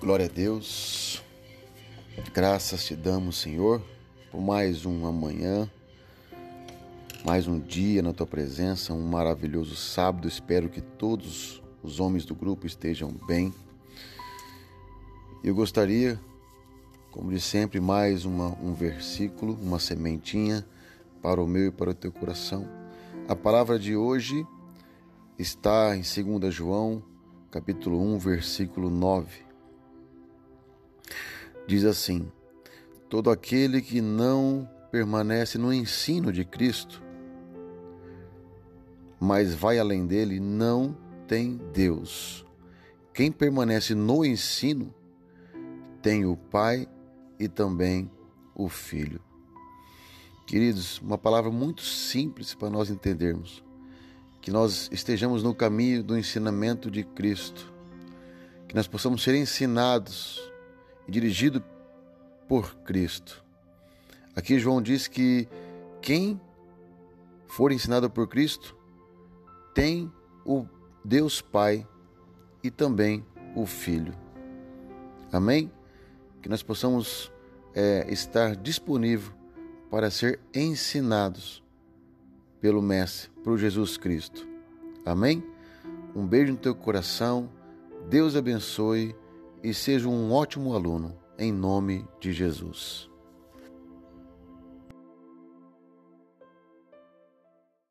Glória a Deus. Graças te damos, Senhor, por mais uma manhã, mais um dia na tua presença, um maravilhoso sábado. Espero que todos os homens do grupo estejam bem. Eu gostaria, como de sempre, mais uma, um versículo, uma sementinha para o meu e para o teu coração. A palavra de hoje está em 2 João, capítulo 1, versículo 9 diz assim: Todo aquele que não permanece no ensino de Cristo, mas vai além dele, não tem Deus. Quem permanece no ensino tem o Pai e também o Filho. Queridos, uma palavra muito simples para nós entendermos. Que nós estejamos no caminho do ensinamento de Cristo. Que nós possamos ser ensinados dirigido por Cristo. Aqui João diz que quem for ensinado por Cristo tem o Deus Pai e também o Filho. Amém? Que nós possamos é, estar disponível para ser ensinados pelo Mestre, por Jesus Cristo. Amém? Um beijo no teu coração. Deus abençoe e seja um ótimo aluno, em nome de Jesus.